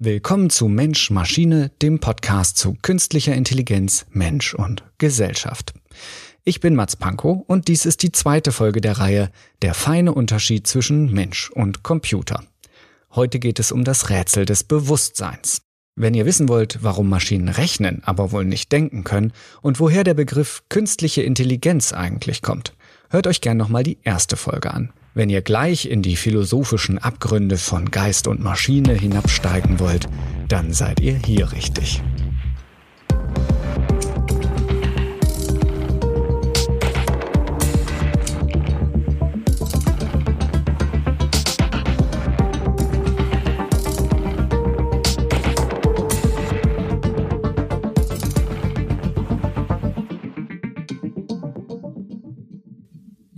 Willkommen zu Mensch Maschine, dem Podcast zu künstlicher Intelligenz, Mensch und Gesellschaft. Ich bin Mats Pankow und dies ist die zweite Folge der Reihe Der feine Unterschied zwischen Mensch und Computer. Heute geht es um das Rätsel des Bewusstseins. Wenn ihr wissen wollt, warum Maschinen rechnen, aber wohl nicht denken können und woher der Begriff künstliche Intelligenz eigentlich kommt, hört euch gern nochmal die erste Folge an. Wenn ihr gleich in die philosophischen Abgründe von Geist und Maschine hinabsteigen wollt, dann seid ihr hier richtig.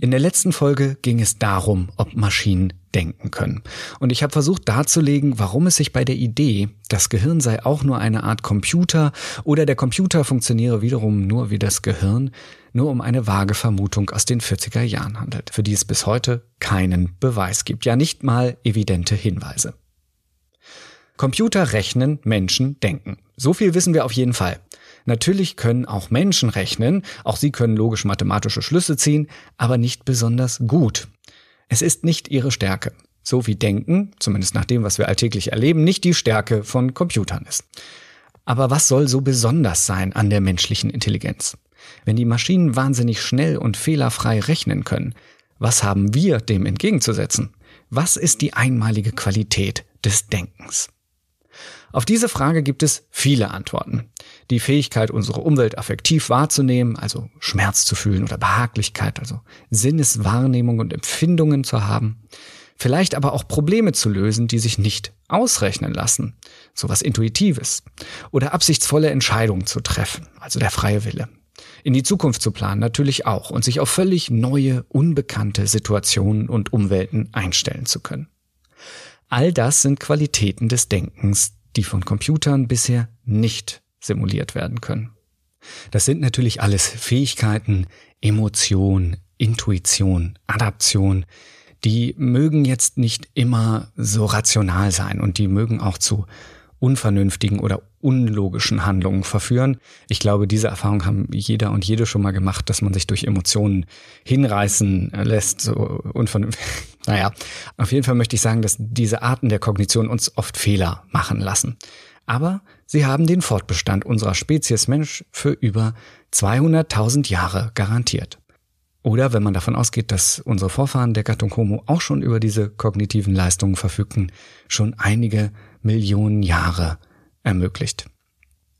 In der letzten Folge ging es darum, ob Maschinen denken können. Und ich habe versucht darzulegen, warum es sich bei der Idee, das Gehirn sei auch nur eine Art Computer oder der Computer funktioniere wiederum nur wie das Gehirn, nur um eine vage Vermutung aus den 40er Jahren handelt, für die es bis heute keinen Beweis gibt, ja nicht mal evidente Hinweise. Computer rechnen, Menschen denken. So viel wissen wir auf jeden Fall. Natürlich können auch Menschen rechnen, auch sie können logisch-mathematische Schlüsse ziehen, aber nicht besonders gut. Es ist nicht ihre Stärke. So wie Denken, zumindest nach dem, was wir alltäglich erleben, nicht die Stärke von Computern ist. Aber was soll so besonders sein an der menschlichen Intelligenz? Wenn die Maschinen wahnsinnig schnell und fehlerfrei rechnen können, was haben wir dem entgegenzusetzen? Was ist die einmalige Qualität des Denkens? Auf diese Frage gibt es viele Antworten. Die Fähigkeit, unsere Umwelt affektiv wahrzunehmen, also Schmerz zu fühlen oder Behaglichkeit, also Sinneswahrnehmung und Empfindungen zu haben. Vielleicht aber auch Probleme zu lösen, die sich nicht ausrechnen lassen. Sowas Intuitives. Oder absichtsvolle Entscheidungen zu treffen, also der freie Wille. In die Zukunft zu planen natürlich auch und sich auf völlig neue, unbekannte Situationen und Umwelten einstellen zu können. All das sind Qualitäten des Denkens, die von Computern bisher nicht simuliert werden können. Das sind natürlich alles Fähigkeiten, Emotion, Intuition, Adaption, die mögen jetzt nicht immer so rational sein und die mögen auch zu unvernünftigen oder unlogischen Handlungen verführen. Ich glaube, diese Erfahrung haben jeder und jede schon mal gemacht, dass man sich durch Emotionen hinreißen lässt, so unvernünftig. Naja, auf jeden Fall möchte ich sagen, dass diese Arten der Kognition uns oft Fehler machen lassen. Aber sie haben den Fortbestand unserer Spezies Mensch für über 200.000 Jahre garantiert. Oder wenn man davon ausgeht, dass unsere Vorfahren der Gattung Homo auch schon über diese kognitiven Leistungen verfügten, schon einige Millionen Jahre ermöglicht.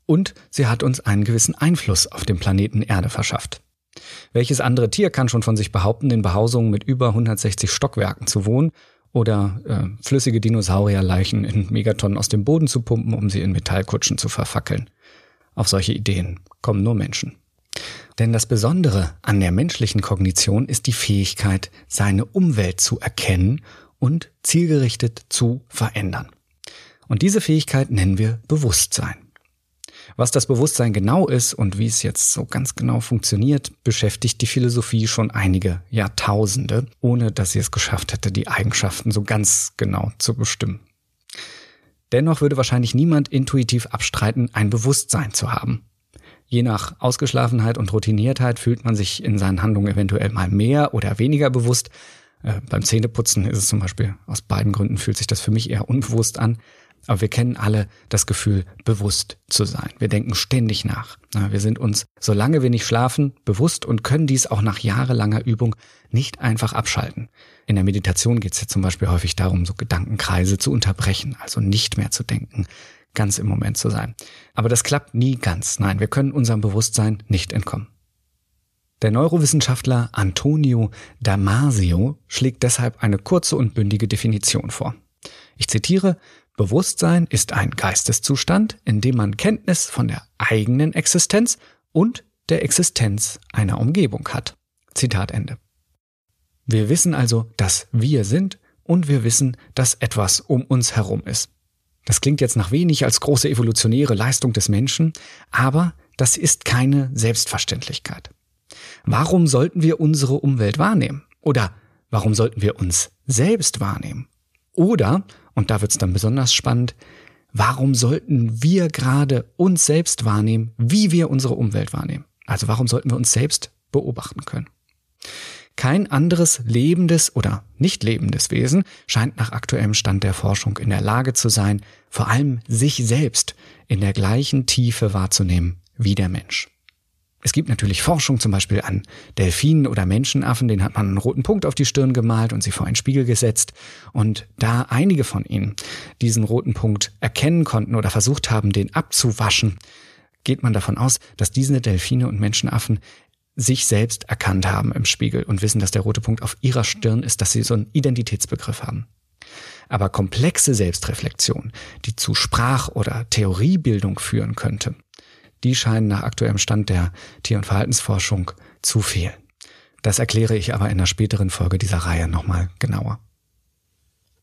Und sie hat uns einen gewissen Einfluss auf dem Planeten Erde verschafft. Welches andere Tier kann schon von sich behaupten, in Behausungen mit über 160 Stockwerken zu wohnen oder äh, flüssige Dinosaurierleichen in Megatonnen aus dem Boden zu pumpen, um sie in Metallkutschen zu verfackeln? Auf solche Ideen kommen nur Menschen. Denn das Besondere an der menschlichen Kognition ist die Fähigkeit, seine Umwelt zu erkennen und zielgerichtet zu verändern. Und diese Fähigkeit nennen wir Bewusstsein. Was das Bewusstsein genau ist und wie es jetzt so ganz genau funktioniert, beschäftigt die Philosophie schon einige Jahrtausende, ohne dass sie es geschafft hätte, die Eigenschaften so ganz genau zu bestimmen. Dennoch würde wahrscheinlich niemand intuitiv abstreiten, ein Bewusstsein zu haben. Je nach Ausgeschlafenheit und Routiniertheit fühlt man sich in seinen Handlungen eventuell mal mehr oder weniger bewusst. Äh, beim Zähneputzen ist es zum Beispiel aus beiden Gründen fühlt sich das für mich eher unbewusst an. Aber wir kennen alle das Gefühl, bewusst zu sein. Wir denken ständig nach. Wir sind uns, solange wir nicht schlafen, bewusst und können dies auch nach jahrelanger Übung nicht einfach abschalten. In der Meditation geht es ja zum Beispiel häufig darum, so Gedankenkreise zu unterbrechen, also nicht mehr zu denken, ganz im Moment zu sein. Aber das klappt nie ganz. Nein, wir können unserem Bewusstsein nicht entkommen. Der Neurowissenschaftler Antonio Damasio schlägt deshalb eine kurze und bündige Definition vor. Ich zitiere, Bewusstsein ist ein Geisteszustand, in dem man Kenntnis von der eigenen Existenz und der Existenz einer Umgebung hat. Zitat Ende. Wir wissen also, dass wir sind und wir wissen, dass etwas um uns herum ist. Das klingt jetzt nach wenig als große evolutionäre Leistung des Menschen, aber das ist keine Selbstverständlichkeit. Warum sollten wir unsere Umwelt wahrnehmen? Oder warum sollten wir uns selbst wahrnehmen? Oder und da wird es dann besonders spannend, warum sollten wir gerade uns selbst wahrnehmen, wie wir unsere Umwelt wahrnehmen? Also warum sollten wir uns selbst beobachten können? Kein anderes lebendes oder nicht lebendes Wesen scheint nach aktuellem Stand der Forschung in der Lage zu sein, vor allem sich selbst in der gleichen Tiefe wahrzunehmen wie der Mensch. Es gibt natürlich Forschung zum Beispiel an Delfinen oder Menschenaffen, denen hat man einen roten Punkt auf die Stirn gemalt und sie vor einen Spiegel gesetzt. Und da einige von ihnen diesen roten Punkt erkennen konnten oder versucht haben, den abzuwaschen, geht man davon aus, dass diese Delfine und Menschenaffen sich selbst erkannt haben im Spiegel und wissen, dass der rote Punkt auf ihrer Stirn ist, dass sie so einen Identitätsbegriff haben. Aber komplexe Selbstreflexion, die zu Sprach- oder Theoriebildung führen könnte, die scheinen nach aktuellem Stand der Tier- und Verhaltensforschung zu fehlen. Das erkläre ich aber in einer späteren Folge dieser Reihe nochmal genauer.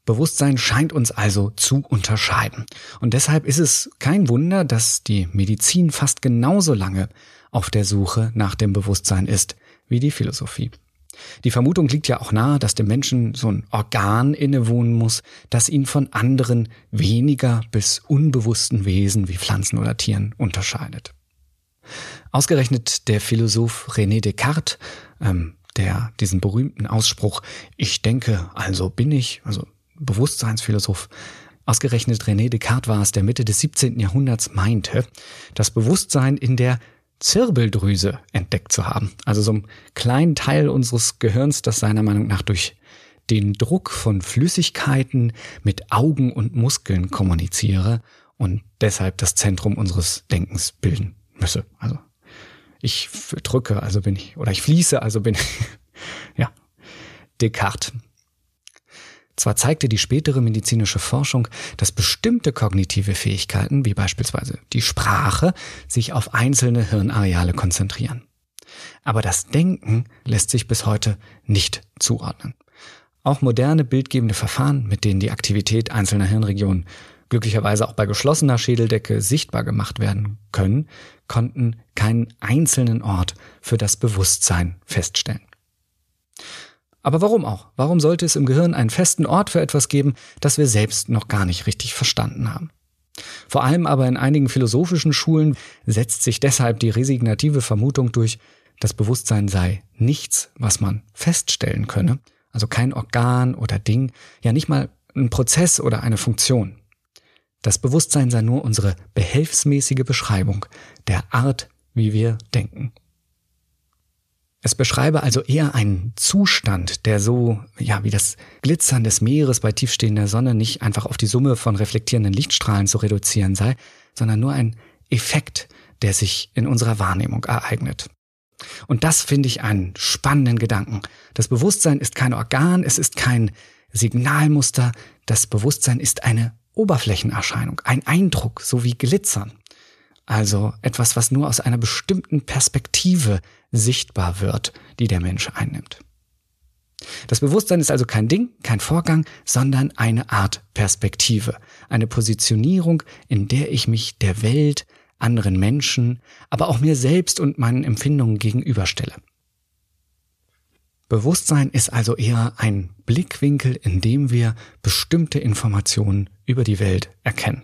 Bewusstsein scheint uns also zu unterscheiden. Und deshalb ist es kein Wunder, dass die Medizin fast genauso lange auf der Suche nach dem Bewusstsein ist wie die Philosophie. Die Vermutung liegt ja auch nahe, dass dem Menschen so ein Organ innewohnen muss, das ihn von anderen weniger bis unbewussten Wesen wie Pflanzen oder Tieren unterscheidet. Ausgerechnet der Philosoph René Descartes, ähm, der diesen berühmten Ausspruch Ich denke, also bin ich, also Bewusstseinsphilosoph, ausgerechnet René Descartes war es, der Mitte des 17. Jahrhunderts meinte, das Bewusstsein in der Zirbeldrüse entdeckt zu haben. Also so einem kleinen Teil unseres Gehirns, das seiner Meinung nach durch den Druck von Flüssigkeiten mit Augen und Muskeln kommuniziere und deshalb das Zentrum unseres Denkens bilden müsse. Also ich drücke, also bin ich, oder ich fließe, also bin ich, ja, Descartes. Zwar zeigte die spätere medizinische Forschung, dass bestimmte kognitive Fähigkeiten, wie beispielsweise die Sprache, sich auf einzelne Hirnareale konzentrieren. Aber das Denken lässt sich bis heute nicht zuordnen. Auch moderne bildgebende Verfahren, mit denen die Aktivität einzelner Hirnregionen glücklicherweise auch bei geschlossener Schädeldecke sichtbar gemacht werden können, konnten keinen einzelnen Ort für das Bewusstsein feststellen. Aber warum auch? Warum sollte es im Gehirn einen festen Ort für etwas geben, das wir selbst noch gar nicht richtig verstanden haben? Vor allem aber in einigen philosophischen Schulen setzt sich deshalb die resignative Vermutung durch, das Bewusstsein sei nichts, was man feststellen könne, also kein Organ oder Ding, ja nicht mal ein Prozess oder eine Funktion. Das Bewusstsein sei nur unsere behelfsmäßige Beschreibung der Art, wie wir denken. Es beschreibe also eher einen Zustand, der so, ja, wie das Glitzern des Meeres bei tiefstehender Sonne nicht einfach auf die Summe von reflektierenden Lichtstrahlen zu reduzieren sei, sondern nur ein Effekt, der sich in unserer Wahrnehmung ereignet. Und das finde ich einen spannenden Gedanken. Das Bewusstsein ist kein Organ, es ist kein Signalmuster, das Bewusstsein ist eine Oberflächenerscheinung, ein Eindruck, so wie Glitzern. Also etwas, was nur aus einer bestimmten Perspektive sichtbar wird, die der Mensch einnimmt. Das Bewusstsein ist also kein Ding, kein Vorgang, sondern eine Art Perspektive, eine Positionierung, in der ich mich der Welt, anderen Menschen, aber auch mir selbst und meinen Empfindungen gegenüberstelle. Bewusstsein ist also eher ein Blickwinkel, in dem wir bestimmte Informationen über die Welt erkennen.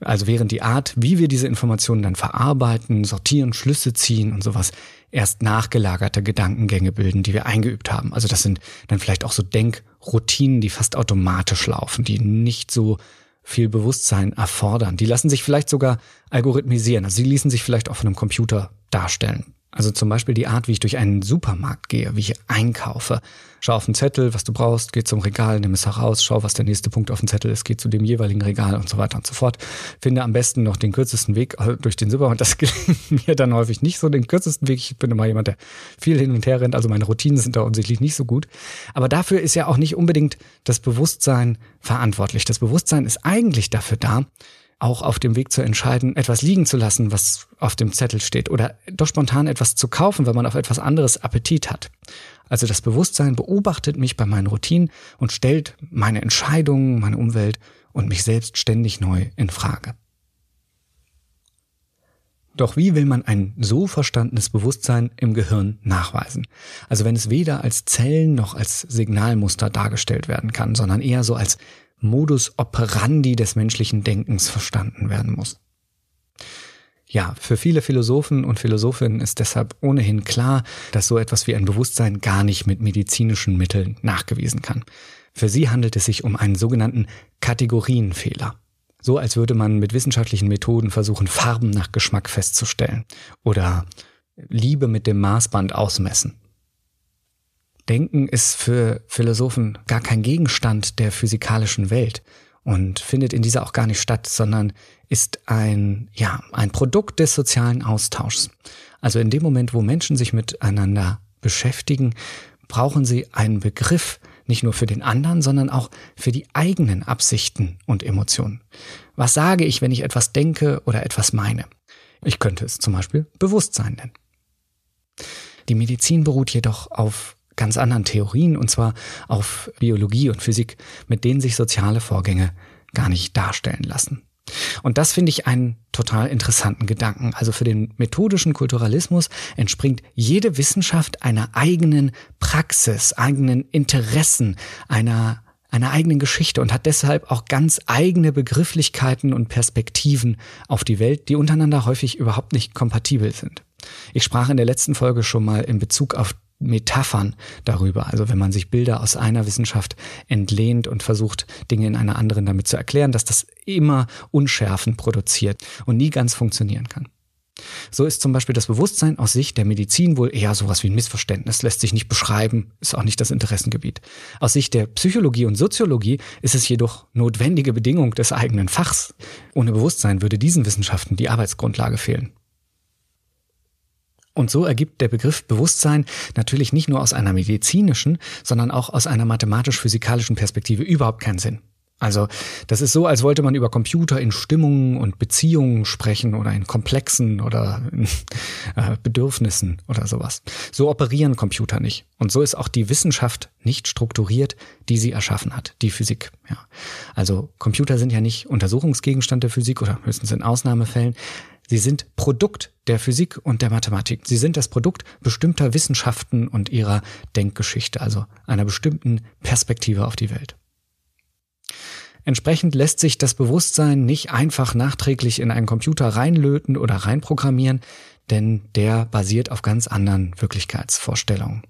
Also während die Art, wie wir diese Informationen dann verarbeiten, sortieren, Schlüsse ziehen und sowas, erst nachgelagerte Gedankengänge bilden, die wir eingeübt haben. Also das sind dann vielleicht auch so Denkroutinen, die fast automatisch laufen, die nicht so viel Bewusstsein erfordern. Die lassen sich vielleicht sogar algorithmisieren. Also sie ließen sich vielleicht auch von einem Computer darstellen. Also zum Beispiel die Art, wie ich durch einen Supermarkt gehe, wie ich einkaufe. Schau auf den Zettel, was du brauchst, geh zum Regal, nimm es heraus, schau, was der nächste Punkt auf dem Zettel ist, geh zu dem jeweiligen Regal und so weiter und so fort. Finde am besten noch den kürzesten Weg äh, durch den Supermarkt. Das gelingt mir dann häufig nicht so, den kürzesten Weg. Ich bin immer jemand, der viel hin und her rennt, also meine Routinen sind da offensichtlich nicht so gut. Aber dafür ist ja auch nicht unbedingt das Bewusstsein verantwortlich. Das Bewusstsein ist eigentlich dafür da, auch auf dem Weg zu entscheiden, etwas liegen zu lassen, was auf dem Zettel steht, oder doch spontan etwas zu kaufen, wenn man auf etwas anderes Appetit hat. Also das Bewusstsein beobachtet mich bei meinen Routinen und stellt meine Entscheidungen, meine Umwelt und mich selbst ständig neu in Frage. Doch wie will man ein so verstandenes Bewusstsein im Gehirn nachweisen? Also wenn es weder als Zellen noch als Signalmuster dargestellt werden kann, sondern eher so als Modus operandi des menschlichen Denkens verstanden werden muss. Ja, für viele Philosophen und Philosophinnen ist deshalb ohnehin klar, dass so etwas wie ein Bewusstsein gar nicht mit medizinischen Mitteln nachgewiesen kann. Für sie handelt es sich um einen sogenannten Kategorienfehler. So als würde man mit wissenschaftlichen Methoden versuchen, Farben nach Geschmack festzustellen oder Liebe mit dem Maßband ausmessen. Denken ist für Philosophen gar kein Gegenstand der physikalischen Welt und findet in dieser auch gar nicht statt, sondern ist ein, ja, ein Produkt des sozialen Austauschs. Also in dem Moment, wo Menschen sich miteinander beschäftigen, brauchen sie einen Begriff, nicht nur für den anderen, sondern auch für die eigenen Absichten und Emotionen. Was sage ich, wenn ich etwas denke oder etwas meine? Ich könnte es zum Beispiel Bewusstsein nennen. Die Medizin beruht jedoch auf ganz anderen Theorien, und zwar auf Biologie und Physik, mit denen sich soziale Vorgänge gar nicht darstellen lassen. Und das finde ich einen total interessanten Gedanken. Also für den methodischen Kulturalismus entspringt jede Wissenschaft einer eigenen Praxis, eigenen Interessen, einer einer eigenen Geschichte und hat deshalb auch ganz eigene Begrifflichkeiten und Perspektiven auf die Welt, die untereinander häufig überhaupt nicht kompatibel sind. Ich sprach in der letzten Folge schon mal in Bezug auf Metaphern darüber. Also wenn man sich Bilder aus einer Wissenschaft entlehnt und versucht, Dinge in einer anderen damit zu erklären, dass das immer Unschärfen produziert und nie ganz funktionieren kann. So ist zum Beispiel das Bewusstsein aus Sicht der Medizin wohl eher sowas wie ein Missverständnis, lässt sich nicht beschreiben, ist auch nicht das Interessengebiet. Aus Sicht der Psychologie und Soziologie ist es jedoch notwendige Bedingung des eigenen Fachs. Ohne Bewusstsein würde diesen Wissenschaften die Arbeitsgrundlage fehlen. Und so ergibt der Begriff Bewusstsein natürlich nicht nur aus einer medizinischen, sondern auch aus einer mathematisch-physikalischen Perspektive überhaupt keinen Sinn. Also das ist so, als wollte man über Computer in Stimmungen und Beziehungen sprechen oder in Komplexen oder in, äh, Bedürfnissen oder sowas. So operieren Computer nicht. Und so ist auch die Wissenschaft nicht strukturiert, die sie erschaffen hat, die Physik. Ja. Also Computer sind ja nicht Untersuchungsgegenstand der Physik oder höchstens in Ausnahmefällen. Sie sind Produkt der Physik und der Mathematik. Sie sind das Produkt bestimmter Wissenschaften und ihrer Denkgeschichte, also einer bestimmten Perspektive auf die Welt. Entsprechend lässt sich das Bewusstsein nicht einfach nachträglich in einen Computer reinlöten oder reinprogrammieren, denn der basiert auf ganz anderen Wirklichkeitsvorstellungen.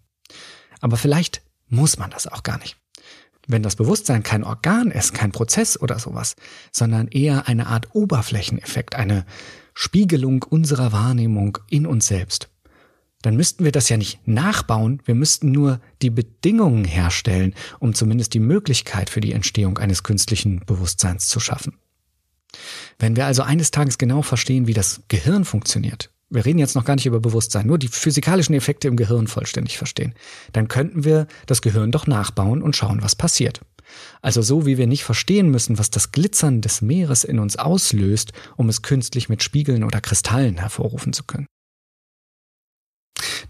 Aber vielleicht muss man das auch gar nicht. Wenn das Bewusstsein kein Organ ist, kein Prozess oder sowas, sondern eher eine Art Oberflächeneffekt, eine Spiegelung unserer Wahrnehmung in uns selbst, dann müssten wir das ja nicht nachbauen, wir müssten nur die Bedingungen herstellen, um zumindest die Möglichkeit für die Entstehung eines künstlichen Bewusstseins zu schaffen. Wenn wir also eines Tages genau verstehen, wie das Gehirn funktioniert, wir reden jetzt noch gar nicht über Bewusstsein, nur die physikalischen Effekte im Gehirn vollständig verstehen, dann könnten wir das Gehirn doch nachbauen und schauen, was passiert. Also so wie wir nicht verstehen müssen, was das Glitzern des Meeres in uns auslöst, um es künstlich mit Spiegeln oder Kristallen hervorrufen zu können.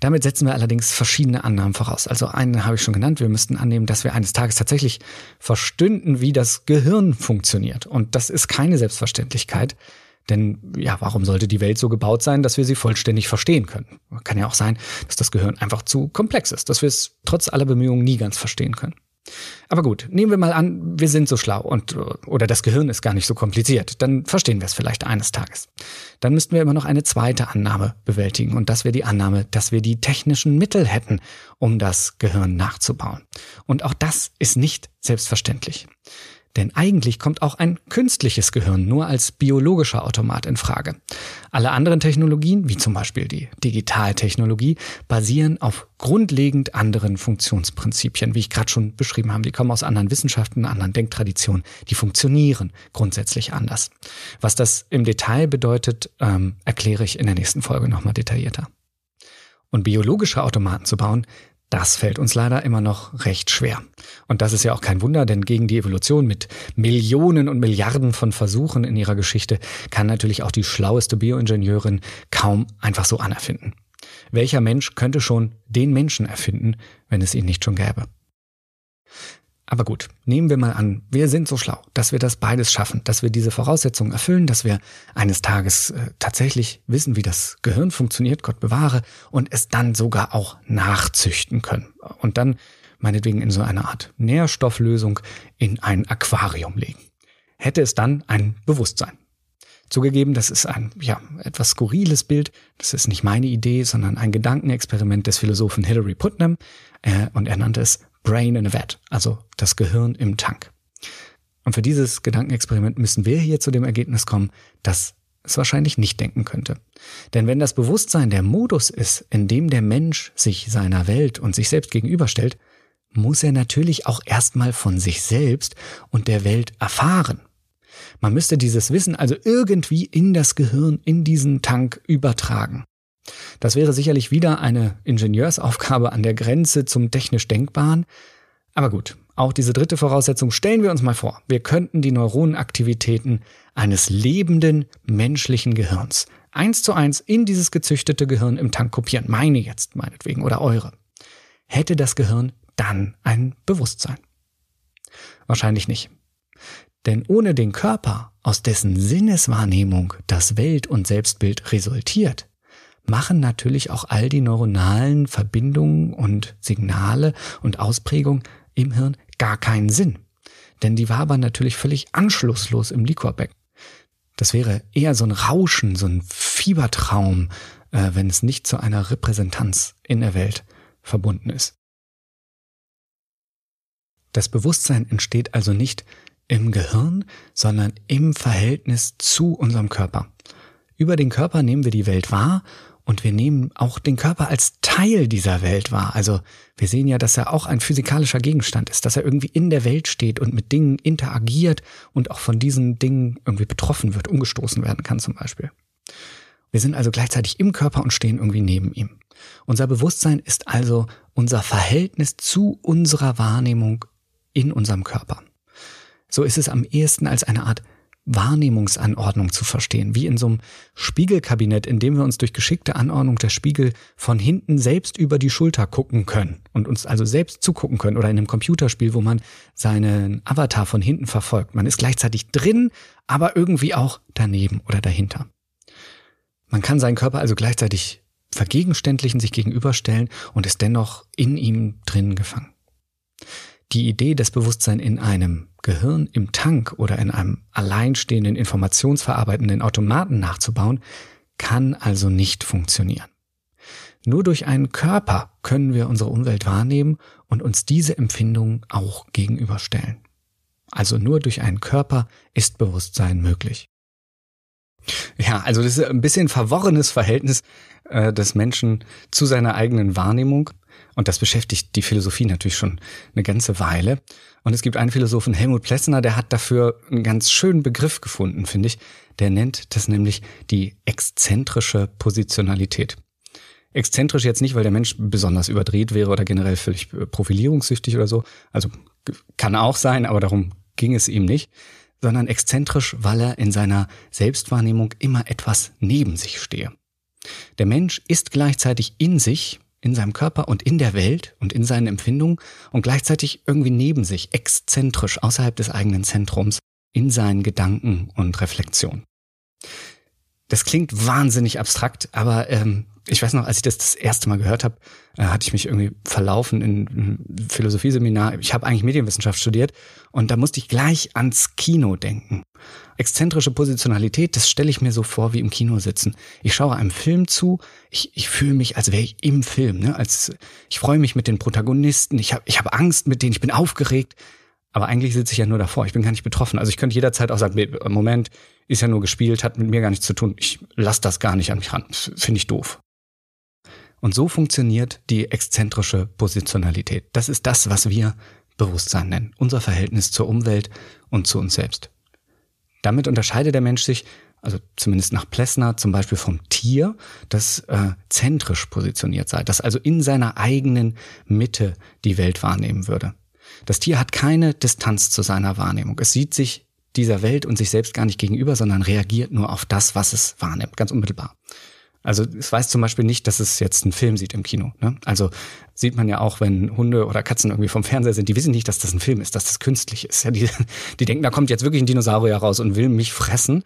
Damit setzen wir allerdings verschiedene Annahmen voraus. Also eine habe ich schon genannt. Wir müssten annehmen, dass wir eines Tages tatsächlich verstünden, wie das Gehirn funktioniert. Und das ist keine Selbstverständlichkeit. Denn ja, warum sollte die Welt so gebaut sein, dass wir sie vollständig verstehen können? Kann ja auch sein, dass das Gehirn einfach zu komplex ist, dass wir es trotz aller Bemühungen nie ganz verstehen können. Aber gut, nehmen wir mal an, wir sind so schlau und oder das Gehirn ist gar nicht so kompliziert, dann verstehen wir es vielleicht eines Tages. Dann müssten wir immer noch eine zweite Annahme bewältigen und das wäre die Annahme, dass wir die technischen Mittel hätten, um das Gehirn nachzubauen. Und auch das ist nicht selbstverständlich. Denn eigentlich kommt auch ein künstliches Gehirn nur als biologischer Automat in Frage. Alle anderen Technologien, wie zum Beispiel die Digitaltechnologie, basieren auf grundlegend anderen Funktionsprinzipien, wie ich gerade schon beschrieben habe. Die kommen aus anderen Wissenschaften, anderen Denktraditionen. Die funktionieren grundsätzlich anders. Was das im Detail bedeutet, ähm, erkläre ich in der nächsten Folge nochmal detaillierter. Und biologische Automaten zu bauen, das fällt uns leider immer noch recht schwer. Und das ist ja auch kein Wunder, denn gegen die Evolution mit Millionen und Milliarden von Versuchen in ihrer Geschichte kann natürlich auch die schlaueste Bioingenieurin kaum einfach so anerfinden. Welcher Mensch könnte schon den Menschen erfinden, wenn es ihn nicht schon gäbe? Aber gut, nehmen wir mal an, wir sind so schlau, dass wir das beides schaffen, dass wir diese Voraussetzungen erfüllen, dass wir eines Tages äh, tatsächlich wissen, wie das Gehirn funktioniert, Gott bewahre, und es dann sogar auch nachzüchten können. Und dann meinetwegen in so eine Art Nährstofflösung in ein Aquarium legen. Hätte es dann ein Bewusstsein. Zugegeben, das ist ein ja, etwas skurriles Bild. Das ist nicht meine Idee, sondern ein Gedankenexperiment des Philosophen Hilary Putnam. Äh, und er nannte es Brain in a Vat, also das Gehirn im Tank. Und für dieses Gedankenexperiment müssen wir hier zu dem Ergebnis kommen, dass es wahrscheinlich nicht denken könnte. Denn wenn das Bewusstsein der Modus ist, in dem der Mensch sich seiner Welt und sich selbst gegenüberstellt, muss er natürlich auch erstmal von sich selbst und der Welt erfahren. Man müsste dieses Wissen also irgendwie in das Gehirn, in diesen Tank übertragen. Das wäre sicherlich wieder eine Ingenieursaufgabe an der Grenze zum technisch Denkbaren. Aber gut, auch diese dritte Voraussetzung stellen wir uns mal vor. Wir könnten die Neuronenaktivitäten eines lebenden menschlichen Gehirns eins zu eins in dieses gezüchtete Gehirn im Tank kopieren. Meine jetzt meinetwegen oder eure. Hätte das Gehirn dann ein Bewusstsein? Wahrscheinlich nicht. Denn ohne den Körper, aus dessen Sinneswahrnehmung das Welt- und Selbstbild resultiert, machen natürlich auch all die neuronalen Verbindungen und Signale und Ausprägungen im Hirn gar keinen Sinn. Denn die wabern natürlich völlig anschlusslos im Liquorbecken. Das wäre eher so ein Rauschen, so ein Fiebertraum, äh, wenn es nicht zu einer Repräsentanz in der Welt verbunden ist. Das Bewusstsein entsteht also nicht im Gehirn, sondern im Verhältnis zu unserem Körper. Über den Körper nehmen wir die Welt wahr und wir nehmen auch den Körper als Teil dieser Welt wahr. Also wir sehen ja, dass er auch ein physikalischer Gegenstand ist, dass er irgendwie in der Welt steht und mit Dingen interagiert und auch von diesen Dingen irgendwie betroffen wird, umgestoßen werden kann zum Beispiel. Wir sind also gleichzeitig im Körper und stehen irgendwie neben ihm. Unser Bewusstsein ist also unser Verhältnis zu unserer Wahrnehmung in unserem Körper. So ist es am ehesten als eine Art Wahrnehmungsanordnung zu verstehen, wie in so einem Spiegelkabinett, in dem wir uns durch geschickte Anordnung der Spiegel von hinten selbst über die Schulter gucken können und uns also selbst zugucken können oder in einem Computerspiel, wo man seinen Avatar von hinten verfolgt. Man ist gleichzeitig drin, aber irgendwie auch daneben oder dahinter. Man kann seinen Körper also gleichzeitig vergegenständlichen, sich gegenüberstellen und ist dennoch in ihm drin gefangen. Die Idee, das Bewusstsein in einem Gehirn im Tank oder in einem alleinstehenden informationsverarbeitenden Automaten nachzubauen, kann also nicht funktionieren. Nur durch einen Körper können wir unsere Umwelt wahrnehmen und uns diese Empfindungen auch gegenüberstellen. Also nur durch einen Körper ist Bewusstsein möglich. Ja, also das ist ein bisschen verworrenes Verhältnis äh, des Menschen zu seiner eigenen Wahrnehmung. Und das beschäftigt die Philosophie natürlich schon eine ganze Weile. Und es gibt einen Philosophen, Helmut Plessner, der hat dafür einen ganz schönen Begriff gefunden, finde ich. Der nennt das nämlich die exzentrische Positionalität. Exzentrisch jetzt nicht, weil der Mensch besonders überdreht wäre oder generell völlig profilierungssüchtig oder so. Also kann auch sein, aber darum ging es ihm nicht. Sondern exzentrisch, weil er in seiner Selbstwahrnehmung immer etwas neben sich stehe. Der Mensch ist gleichzeitig in sich in seinem Körper und in der Welt und in seinen Empfindungen und gleichzeitig irgendwie neben sich, exzentrisch, außerhalb des eigenen Zentrums, in seinen Gedanken und Reflexionen. Das klingt wahnsinnig abstrakt, aber ähm, ich weiß noch, als ich das das erste Mal gehört habe, äh, hatte ich mich irgendwie verlaufen in einem Philosophieseminar. Ich habe eigentlich Medienwissenschaft studiert und da musste ich gleich ans Kino denken. Exzentrische Positionalität, das stelle ich mir so vor wie im Kino sitzen. Ich schaue einem Film zu, ich, ich fühle mich, als wäre ich im Film. Ne? Als, ich freue mich mit den Protagonisten, ich habe ich hab Angst mit denen, ich bin aufgeregt. Aber eigentlich sitze ich ja nur davor, ich bin gar nicht betroffen. Also ich könnte jederzeit auch sagen, Moment, ist ja nur gespielt, hat mit mir gar nichts zu tun. Ich lasse das gar nicht an mich ran. Finde ich doof. Und so funktioniert die exzentrische Positionalität. Das ist das, was wir Bewusstsein nennen. Unser Verhältnis zur Umwelt und zu uns selbst. Damit unterscheidet der Mensch sich, also zumindest nach Plessner, zum Beispiel vom Tier, das äh, zentrisch positioniert sei, das also in seiner eigenen Mitte die Welt wahrnehmen würde. Das Tier hat keine Distanz zu seiner Wahrnehmung. Es sieht sich dieser Welt und sich selbst gar nicht gegenüber, sondern reagiert nur auf das, was es wahrnimmt, ganz unmittelbar. Also es weiß zum Beispiel nicht, dass es jetzt einen Film sieht im Kino. Ne? Also sieht man ja auch, wenn Hunde oder Katzen irgendwie vom Fernseher sind, die wissen nicht, dass das ein Film ist, dass das künstlich ist. Ja, die, die denken, da kommt jetzt wirklich ein Dinosaurier raus und will mich fressen.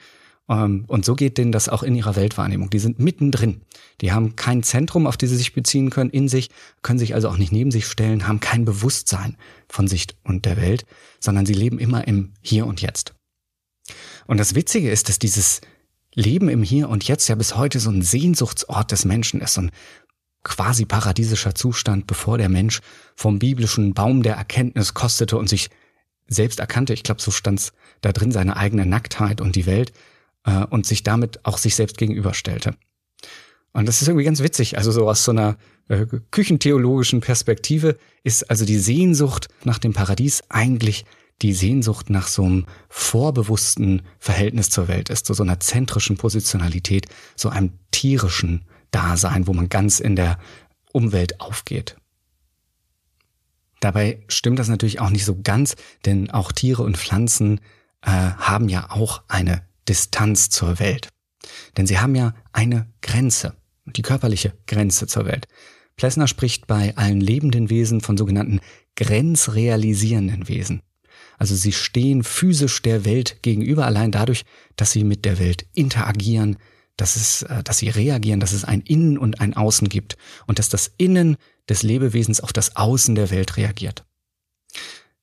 Ähm, und so geht denen das auch in ihrer Weltwahrnehmung. Die sind mittendrin. Die haben kein Zentrum, auf das sie sich beziehen können in sich, können sich also auch nicht neben sich stellen, haben kein Bewusstsein von sich und der Welt, sondern sie leben immer im Hier und Jetzt. Und das Witzige ist, dass dieses Leben im Hier und Jetzt ja bis heute so ein Sehnsuchtsort des Menschen ist, so ein quasi paradiesischer Zustand, bevor der Mensch vom biblischen Baum der Erkenntnis kostete und sich selbst erkannte, ich glaube, so stand's da drin, seine eigene Nacktheit und die Welt äh, und sich damit auch sich selbst gegenüberstellte. Und das ist irgendwie ganz witzig. Also so aus so einer äh, küchentheologischen Perspektive ist also die Sehnsucht nach dem Paradies eigentlich die Sehnsucht nach so einem vorbewussten Verhältnis zur Welt ist, zu so einer zentrischen Positionalität, so einem tierischen Dasein, wo man ganz in der Umwelt aufgeht. Dabei stimmt das natürlich auch nicht so ganz, denn auch Tiere und Pflanzen äh, haben ja auch eine Distanz zur Welt. Denn sie haben ja eine Grenze, die körperliche Grenze zur Welt. Plessner spricht bei allen lebenden Wesen von sogenannten grenzrealisierenden Wesen. Also sie stehen physisch der Welt gegenüber allein dadurch, dass sie mit der Welt interagieren, dass es, äh, dass sie reagieren, dass es ein Innen und ein Außen gibt und dass das Innen des Lebewesens auf das Außen der Welt reagiert.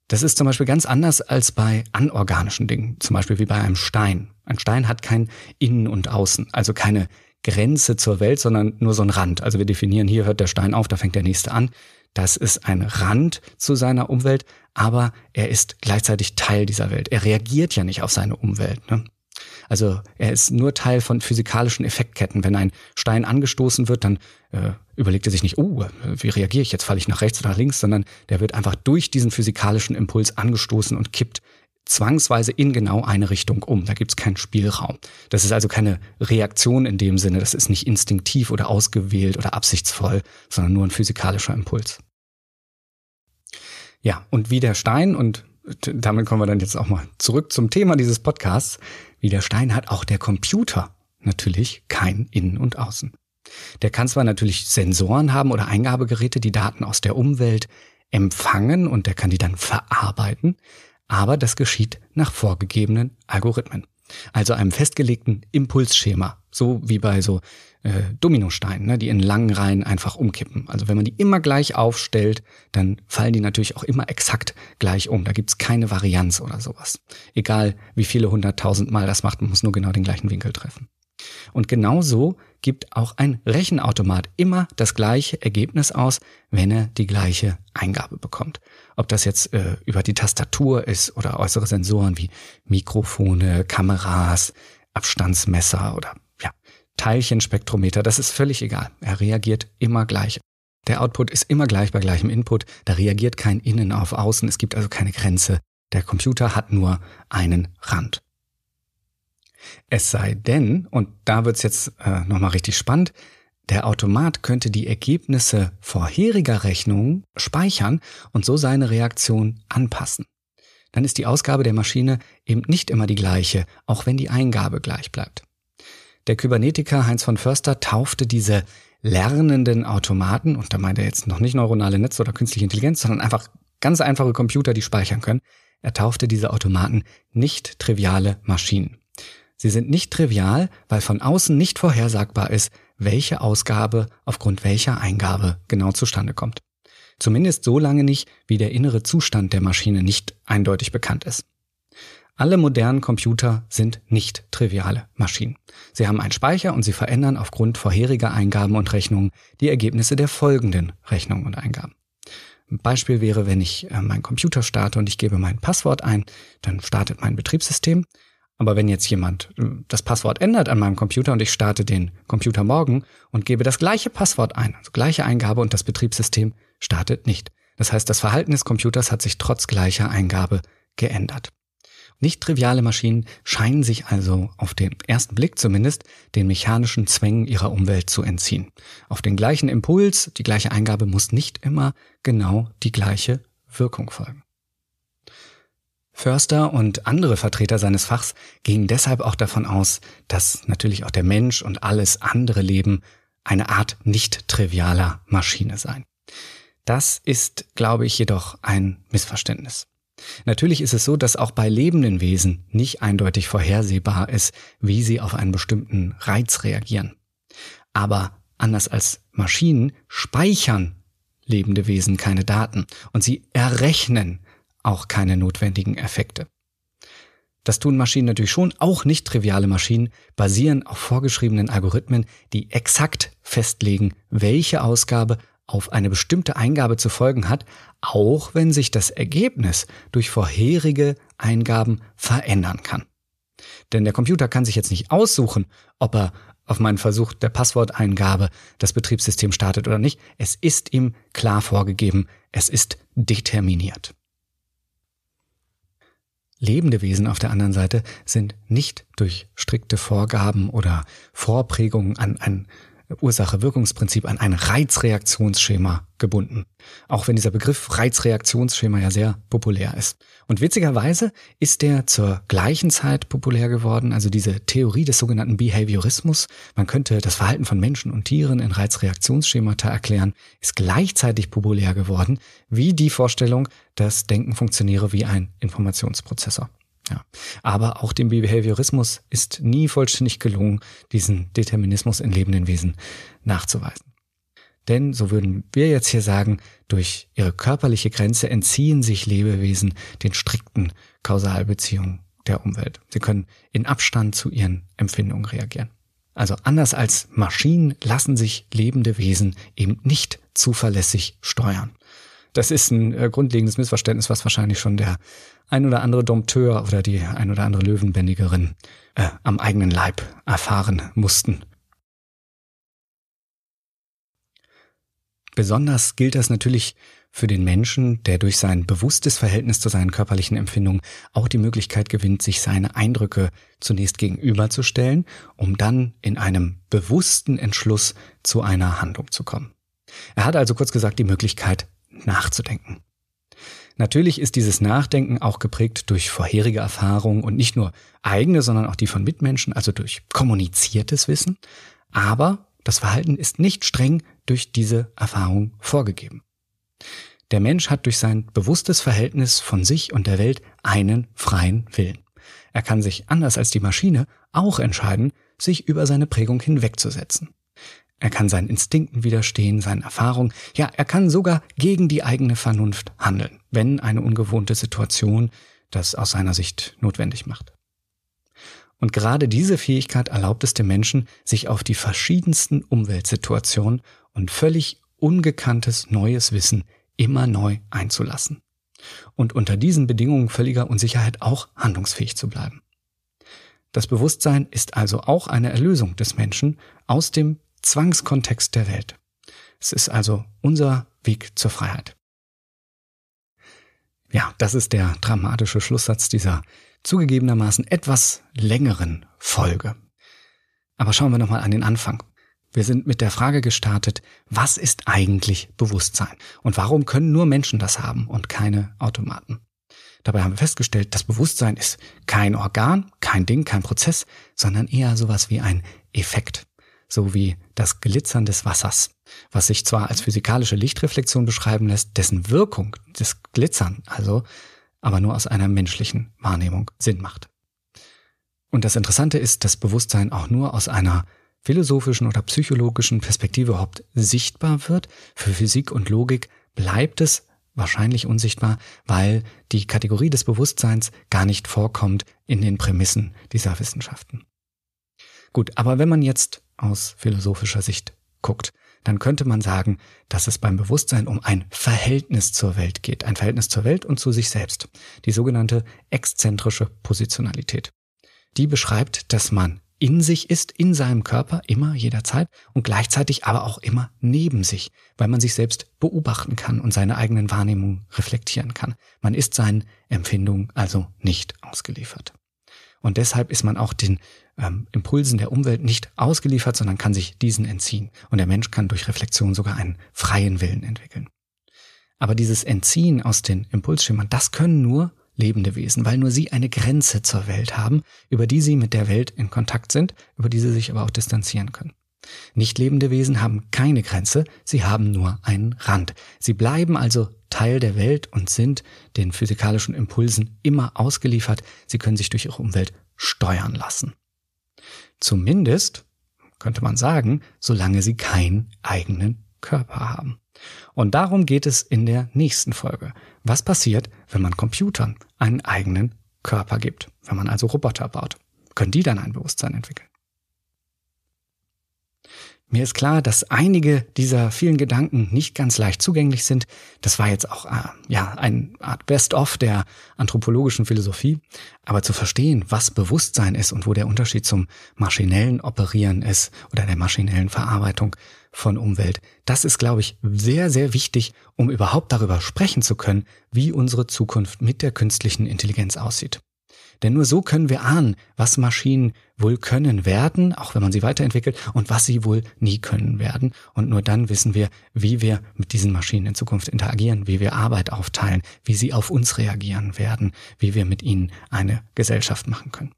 Das ist zum Beispiel ganz anders als bei anorganischen Dingen, zum Beispiel wie bei einem Stein. Ein Stein hat kein Innen und Außen, also keine Grenze zur Welt, sondern nur so ein Rand. Also wir definieren, hier hört der Stein auf, da fängt der nächste an. Das ist ein Rand zu seiner Umwelt, aber er ist gleichzeitig Teil dieser Welt. Er reagiert ja nicht auf seine Umwelt. Ne? Also er ist nur Teil von physikalischen Effektketten. Wenn ein Stein angestoßen wird, dann äh, überlegt er sich nicht, oh, wie reagiere ich jetzt? Falle ich nach rechts oder nach links? Sondern der wird einfach durch diesen physikalischen Impuls angestoßen und kippt zwangsweise in genau eine Richtung um. Da gibt's keinen Spielraum. Das ist also keine Reaktion in dem Sinne. Das ist nicht instinktiv oder ausgewählt oder absichtsvoll, sondern nur ein physikalischer Impuls. Ja, und wie der Stein, und damit kommen wir dann jetzt auch mal zurück zum Thema dieses Podcasts, wie der Stein hat auch der Computer natürlich kein Innen und Außen. Der kann zwar natürlich Sensoren haben oder Eingabegeräte, die Daten aus der Umwelt empfangen und der kann die dann verarbeiten, aber das geschieht nach vorgegebenen Algorithmen. Also einem festgelegten Impulsschema, so wie bei so äh, Dominosteinen, ne, die in langen Reihen einfach umkippen. Also wenn man die immer gleich aufstellt, dann fallen die natürlich auch immer exakt gleich um. Da gibt's keine Varianz oder sowas. Egal wie viele hunderttausend Mal das macht, man muss nur genau den gleichen Winkel treffen. Und genauso gibt auch ein Rechenautomat immer das gleiche Ergebnis aus, wenn er die gleiche Eingabe bekommt. Ob das jetzt äh, über die Tastatur ist oder äußere Sensoren wie Mikrofone, Kameras, Abstandsmesser oder ja, Teilchenspektrometer, das ist völlig egal. Er reagiert immer gleich. Der Output ist immer gleich bei gleichem Input. Da reagiert kein Innen auf Außen. Es gibt also keine Grenze. Der Computer hat nur einen Rand. Es sei denn, und da wird's jetzt äh, nochmal richtig spannend, der Automat könnte die Ergebnisse vorheriger Rechnungen speichern und so seine Reaktion anpassen. Dann ist die Ausgabe der Maschine eben nicht immer die gleiche, auch wenn die Eingabe gleich bleibt. Der Kybernetiker Heinz von Förster taufte diese lernenden Automaten, und da meint er jetzt noch nicht neuronale Netze oder künstliche Intelligenz, sondern einfach ganz einfache Computer, die speichern können. Er taufte diese Automaten nicht triviale Maschinen. Sie sind nicht trivial, weil von außen nicht vorhersagbar ist, welche Ausgabe aufgrund welcher Eingabe genau zustande kommt. Zumindest so lange nicht, wie der innere Zustand der Maschine nicht eindeutig bekannt ist. Alle modernen Computer sind nicht triviale Maschinen. Sie haben einen Speicher und sie verändern aufgrund vorheriger Eingaben und Rechnungen die Ergebnisse der folgenden Rechnungen und Eingaben. Ein Beispiel wäre, wenn ich äh, meinen Computer starte und ich gebe mein Passwort ein, dann startet mein Betriebssystem aber wenn jetzt jemand äh, das Passwort ändert an meinem Computer und ich starte den Computer morgen und gebe das gleiche Passwort ein, also gleiche Eingabe und das Betriebssystem startet nicht. Das heißt, das Verhalten des Computers hat sich trotz gleicher Eingabe geändert. Nicht triviale Maschinen scheinen sich also auf den ersten Blick zumindest den mechanischen Zwängen ihrer Umwelt zu entziehen. Auf den gleichen Impuls, die gleiche Eingabe muss nicht immer genau die gleiche Wirkung folgen. Förster und andere Vertreter seines Fachs gingen deshalb auch davon aus, dass natürlich auch der Mensch und alles andere Leben eine Art nicht trivialer Maschine seien. Das ist, glaube ich, jedoch ein Missverständnis. Natürlich ist es so, dass auch bei lebenden Wesen nicht eindeutig vorhersehbar ist, wie sie auf einen bestimmten Reiz reagieren. Aber anders als Maschinen speichern lebende Wesen keine Daten und sie errechnen auch keine notwendigen Effekte. Das tun Maschinen natürlich schon, auch nicht triviale Maschinen basieren auf vorgeschriebenen Algorithmen, die exakt festlegen, welche Ausgabe auf eine bestimmte Eingabe zu folgen hat, auch wenn sich das Ergebnis durch vorherige Eingaben verändern kann. Denn der Computer kann sich jetzt nicht aussuchen, ob er auf meinen Versuch der Passworteingabe das Betriebssystem startet oder nicht. Es ist ihm klar vorgegeben, es ist determiniert. Lebende Wesen auf der anderen Seite sind nicht durch strikte Vorgaben oder Vorprägungen an ein Ursache-Wirkungsprinzip an ein Reizreaktionsschema gebunden. Auch wenn dieser Begriff Reizreaktionsschema ja sehr populär ist. Und witzigerweise ist der zur gleichen Zeit populär geworden, also diese Theorie des sogenannten Behaviorismus. Man könnte das Verhalten von Menschen und Tieren in Reizreaktionsschemata erklären, ist gleichzeitig populär geworden wie die Vorstellung, dass Denken funktioniere wie ein Informationsprozessor. Ja. Aber auch dem Behaviorismus ist nie vollständig gelungen, diesen Determinismus in lebenden Wesen nachzuweisen. Denn, so würden wir jetzt hier sagen, durch ihre körperliche Grenze entziehen sich Lebewesen den strikten Kausalbeziehungen der Umwelt. Sie können in Abstand zu ihren Empfindungen reagieren. Also anders als Maschinen lassen sich lebende Wesen eben nicht zuverlässig steuern. Das ist ein äh, grundlegendes Missverständnis, was wahrscheinlich schon der ein oder andere Dompteur oder die ein oder andere Löwenbändigerin äh, am eigenen Leib erfahren mussten. Besonders gilt das natürlich für den Menschen, der durch sein bewusstes Verhältnis zu seinen körperlichen Empfindungen auch die Möglichkeit gewinnt, sich seine Eindrücke zunächst gegenüberzustellen, um dann in einem bewussten Entschluss zu einer Handlung zu kommen. Er hat also kurz gesagt die Möglichkeit nachzudenken. Natürlich ist dieses Nachdenken auch geprägt durch vorherige Erfahrungen und nicht nur eigene, sondern auch die von Mitmenschen, also durch kommuniziertes Wissen. Aber das Verhalten ist nicht streng durch diese Erfahrung vorgegeben. Der Mensch hat durch sein bewusstes Verhältnis von sich und der Welt einen freien Willen. Er kann sich anders als die Maschine auch entscheiden, sich über seine Prägung hinwegzusetzen. Er kann seinen Instinkten widerstehen, seinen Erfahrungen. Ja, er kann sogar gegen die eigene Vernunft handeln, wenn eine ungewohnte Situation das aus seiner Sicht notwendig macht. Und gerade diese Fähigkeit erlaubt es dem Menschen, sich auf die verschiedensten Umweltsituationen und völlig ungekanntes neues Wissen immer neu einzulassen. Und unter diesen Bedingungen völliger Unsicherheit auch handlungsfähig zu bleiben. Das Bewusstsein ist also auch eine Erlösung des Menschen aus dem Zwangskontext der Welt. Es ist also unser Weg zur Freiheit. Ja, das ist der dramatische Schlusssatz dieser zugegebenermaßen etwas längeren Folge. Aber schauen wir nochmal an den Anfang. Wir sind mit der Frage gestartet, was ist eigentlich Bewusstsein? Und warum können nur Menschen das haben und keine Automaten? Dabei haben wir festgestellt, das Bewusstsein ist kein Organ, kein Ding, kein Prozess, sondern eher sowas wie ein Effekt so wie das Glitzern des Wassers, was sich zwar als physikalische Lichtreflexion beschreiben lässt, dessen Wirkung, das Glitzern also, aber nur aus einer menschlichen Wahrnehmung Sinn macht. Und das Interessante ist, dass Bewusstsein auch nur aus einer philosophischen oder psychologischen Perspektive überhaupt sichtbar wird. Für Physik und Logik bleibt es wahrscheinlich unsichtbar, weil die Kategorie des Bewusstseins gar nicht vorkommt in den Prämissen dieser Wissenschaften. Gut, aber wenn man jetzt aus philosophischer Sicht guckt, dann könnte man sagen, dass es beim Bewusstsein um ein Verhältnis zur Welt geht, ein Verhältnis zur Welt und zu sich selbst, die sogenannte exzentrische Positionalität. Die beschreibt, dass man in sich ist, in seinem Körper, immer, jederzeit und gleichzeitig aber auch immer neben sich, weil man sich selbst beobachten kann und seine eigenen Wahrnehmungen reflektieren kann. Man ist seinen Empfindungen also nicht ausgeliefert. Und deshalb ist man auch den ähm, Impulsen der Umwelt nicht ausgeliefert, sondern kann sich diesen entziehen. Und der Mensch kann durch Reflexion sogar einen freien Willen entwickeln. Aber dieses Entziehen aus den Impulsschemen, das können nur lebende Wesen, weil nur sie eine Grenze zur Welt haben, über die sie mit der Welt in Kontakt sind, über die sie sich aber auch distanzieren können. Nicht lebende Wesen haben keine Grenze, sie haben nur einen Rand. Sie bleiben also Teil der Welt und sind den physikalischen Impulsen immer ausgeliefert. Sie können sich durch ihre Umwelt steuern lassen. Zumindest könnte man sagen, solange sie keinen eigenen Körper haben. Und darum geht es in der nächsten Folge. Was passiert, wenn man Computern einen eigenen Körper gibt, wenn man also Roboter baut? Können die dann ein Bewusstsein entwickeln? Mir ist klar, dass einige dieser vielen Gedanken nicht ganz leicht zugänglich sind. Das war jetzt auch äh, ja eine Art Best-of der anthropologischen Philosophie. Aber zu verstehen, was Bewusstsein ist und wo der Unterschied zum maschinellen Operieren ist oder der maschinellen Verarbeitung von Umwelt, das ist, glaube ich, sehr, sehr wichtig, um überhaupt darüber sprechen zu können, wie unsere Zukunft mit der künstlichen Intelligenz aussieht. Denn nur so können wir ahnen, was Maschinen wohl können werden, auch wenn man sie weiterentwickelt, und was sie wohl nie können werden. Und nur dann wissen wir, wie wir mit diesen Maschinen in Zukunft interagieren, wie wir Arbeit aufteilen, wie sie auf uns reagieren werden, wie wir mit ihnen eine Gesellschaft machen können.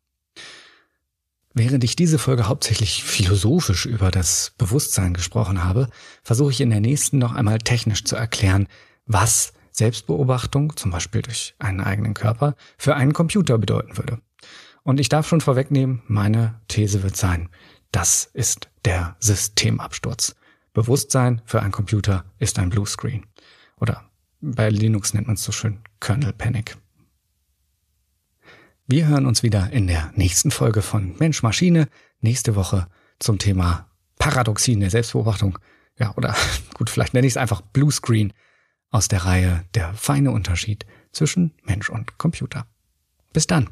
Während ich diese Folge hauptsächlich philosophisch über das Bewusstsein gesprochen habe, versuche ich in der nächsten noch einmal technisch zu erklären, was Selbstbeobachtung, zum Beispiel durch einen eigenen Körper, für einen Computer bedeuten würde. Und ich darf schon vorwegnehmen, meine These wird sein, das ist der Systemabsturz. Bewusstsein für einen Computer ist ein Bluescreen. Oder bei Linux nennt man es so schön Kernel Panic. Wir hören uns wieder in der nächsten Folge von Mensch Maschine nächste Woche zum Thema Paradoxien der Selbstbeobachtung. Ja, oder gut, vielleicht nenne ich es einfach Bluescreen aus der Reihe Der feine Unterschied zwischen Mensch und Computer. Bis dann.